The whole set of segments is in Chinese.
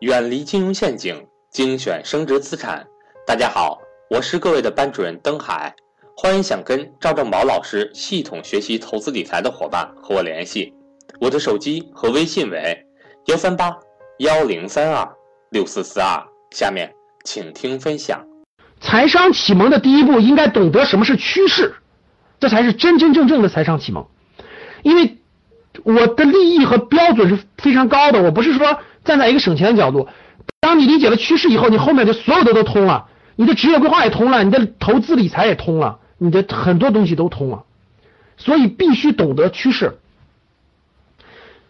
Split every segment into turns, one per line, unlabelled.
远离金融陷阱，精选升值资产。大家好，我是各位的班主任登海，欢迎想跟赵正宝老师系统学习投资理财的伙伴和我联系，我的手机和微信为幺三八幺零三二六四四二。下面请听分享。
财商启蒙的第一步，应该懂得什么是趋势，这才是真真正正的财商启蒙。因为我的利益和标准是非常高的，我不是说站在一个省钱的角度。当你理解了趋势以后，你后面的所有的都通了，你的职业规划也通了，你的投资理财也通了，你的很多东西都通了。所以必须懂得趋势。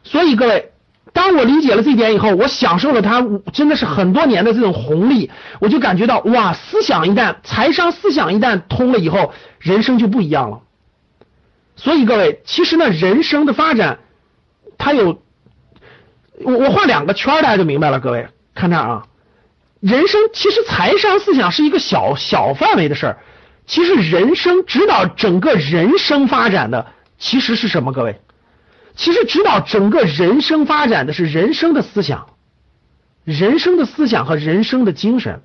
所以各位。当我理解了这一点以后，我享受了它真的是很多年的这种红利，我就感觉到哇，思想一旦财商思想一旦通了以后，人生就不一样了。所以各位，其实呢，人生的发展，它有我我画两个圈，大家就明白了。各位看这啊，人生其实财商思想是一个小小范围的事儿，其实人生指导整个人生发展的其实是什么？各位？其实指导整个人生发展的是人生的思想，人生的思想和人生的精神。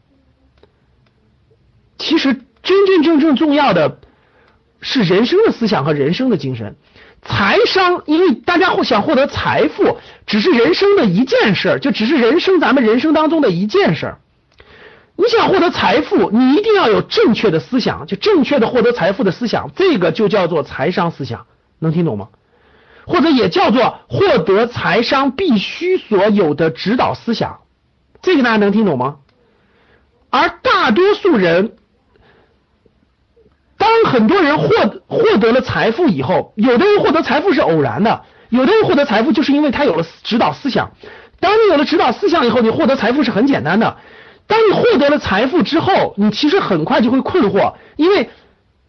其实真真正正重要的是人生的思想和人生的精神。财商，因为大家会想获得财富，只是人生的一件事儿，就只是人生咱们人生当中的一件事儿。你想获得财富，你一定要有正确的思想，就正确的获得财富的思想，这个就叫做财商思想，能听懂吗？或者也叫做获得财商必须所有的指导思想，这个大家能听懂吗？而大多数人，当很多人获获得了财富以后，有的人获得财富是偶然的，有的人获得财富就是因为他有了指导思想。当你有了指导思想以后，你获得财富是很简单的。当你获得了财富之后，你其实很快就会困惑，因为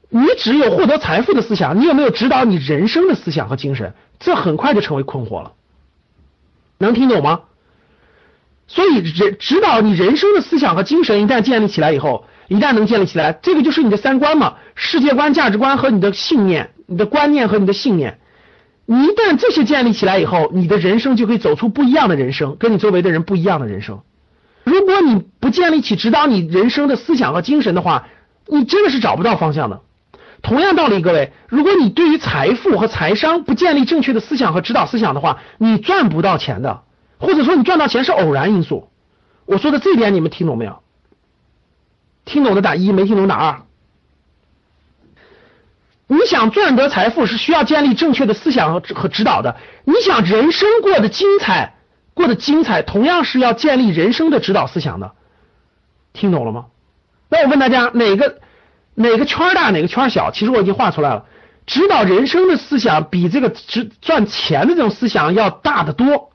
你只有获得财富的思想，你有没有指导你人生的思想和精神？这很快就成为困惑了，能听懂吗？所以人指导你人生的思想和精神一旦建立起来以后，一旦能建立起来，这个就是你的三观嘛，世界观、价值观和你的信念、你的观念和你的信念。你一旦这些建立起来以后，你的人生就可以走出不一样的人生，跟你周围的人不一样的人生。如果你不建立起指导你人生的思想和精神的话，你真的是找不到方向的。同样道理，各位，如果你对于财富和财商不建立正确的思想和指导思想的话，你赚不到钱的，或者说你赚到钱是偶然因素。我说的这点你们听懂没有？听懂的打一，没听懂打二。你想赚得财富是需要建立正确的思想和和指导的。你想人生过得精彩，过得精彩，同样是要建立人生的指导思想的。听懂了吗？那我问大家哪个？哪个圈大哪个圈小？其实我已经画出来了。指导人生的思想比这个值赚钱的这种思想要大得多。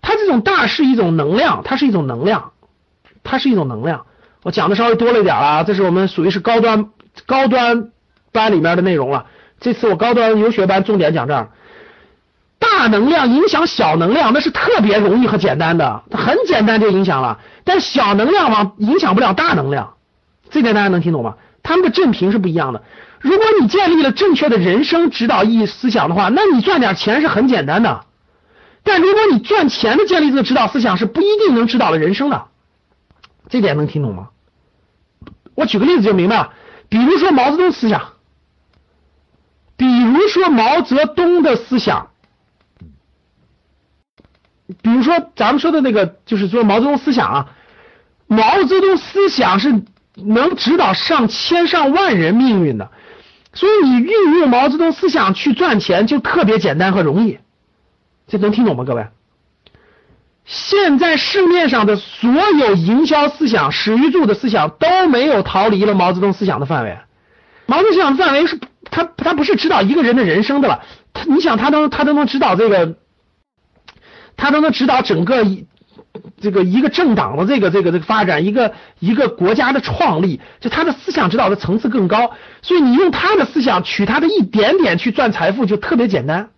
它这种大是一种能量，它是一种能量，它是一种能量。我讲的稍微多了一点啊，这是我们属于是高端高端班里面的内容了。这次我高端游学班重点讲这儿，大能量影响小能量，那是特别容易和简单的，很简单就影响了。但小能量往影响不了大能量，这点大家能听懂吗？他们的振频是不一样的。如果你建立了正确的人生指导意义思想的话，那你赚点钱是很简单的。但如果你赚钱的建立这个指导思想是不一定能指导了人生的，这点能听懂吗？我举个例子就明白了。比如说毛泽东思想，比如说毛泽东的思想，比如说咱们说的那个，就是说毛泽东思想啊，毛泽东思想是。能指导上千上万人命运的，所以你运用毛泽东思想去赚钱就特别简单和容易，这能听懂吗？各位，现在市面上的所有营销思想、史玉柱的思想都没有逃离了毛泽东思想的范围。毛泽东思想的范围是，他他不是指导一个人的人生的了，他你想他能他都能指导这个，他都能指导整个。这个一个政党的这个这个这个发展，一个一个国家的创立，就他的思想指导的层次更高，所以你用他的思想取他的一点点去赚财富就特别简单，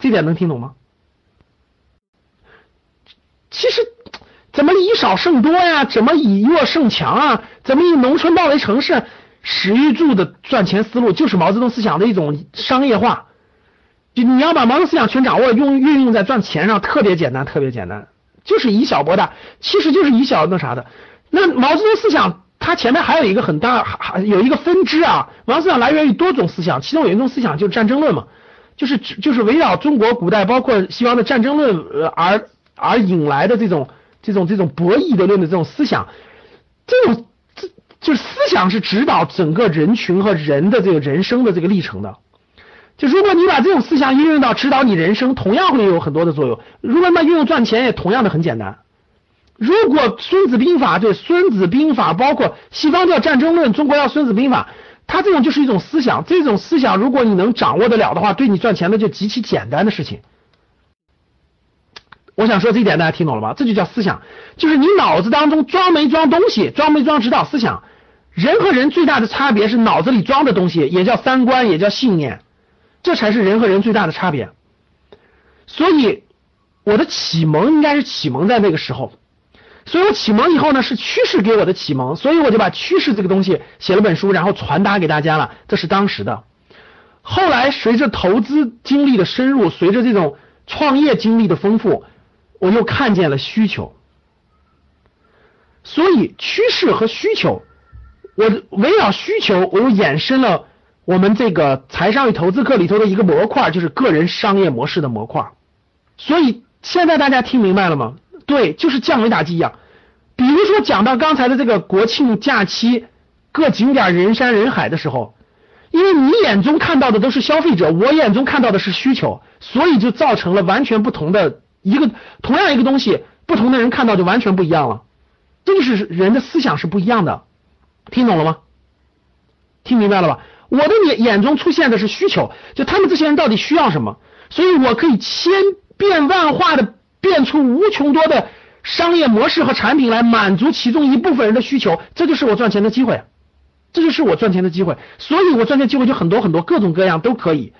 这点能听懂吗？其实怎么以少胜多呀？怎么以弱胜强啊？怎么以农村包围城市？史玉柱的赚钱思路就是毛泽东思想的一种商业化，就你要把毛泽东思想全掌握，用运用在赚钱上，特别简单，特别简单。就是以小博大，其实就是以小那啥的。那毛泽东思想，它前面还有一个很大，还有一个分支啊。毛泽东思想来源于多种思想，其中有一种思想就是战争论嘛，就是就是围绕中国古代包括西方的战争论而而引来的这种这种这种博弈的论的这种思想，这种这就是思想是指导整个人群和人的这个人生的这个历程的。就如果你把这种思想运用到指导你人生，同样会有很多的作用。如果那运用赚钱，也同样的很简单。如果《孙子兵法》对《孙子兵法》，包括西方叫战争论，中国叫《孙子兵法》，它这种就是一种思想。这种思想，如果你能掌握得了的话，对你赚钱的就极其简单的事情。我想说这一点，大家听懂了吗？这就叫思想，就是你脑子当中装没装东西，装没装指导思想。人和人最大的差别是脑子里装的东西，也叫三观，也叫信念。这才是人和人最大的差别，所以我的启蒙应该是启蒙在那个时候，所以我启蒙以后呢是趋势给我的启蒙，所以我就把趋势这个东西写了本书，然后传达给大家了。这是当时的，后来随着投资经历的深入，随着这种创业经历的丰富，我又看见了需求，所以趋势和需求，我围绕需求，我又衍生了。我们这个财商与投资课里头的一个模块，就是个人商业模式的模块。所以现在大家听明白了吗？对，就是降维打击一样。比如说讲到刚才的这个国庆假期，各景点人山人海的时候，因为你眼中看到的都是消费者，我眼中看到的是需求，所以就造成了完全不同的一个同样一个东西，不同的人看到就完全不一样了。这就是人的思想是不一样的，听懂了吗？听明白了吧？我的眼眼中出现的是需求，就他们这些人到底需要什么，所以我可以千变万化的变出无穷多的商业模式和产品来满足其中一部分人的需求，这就是我赚钱的机会，这就是我赚钱的机会，所以我赚钱机会就很多很多，各种各样都可以。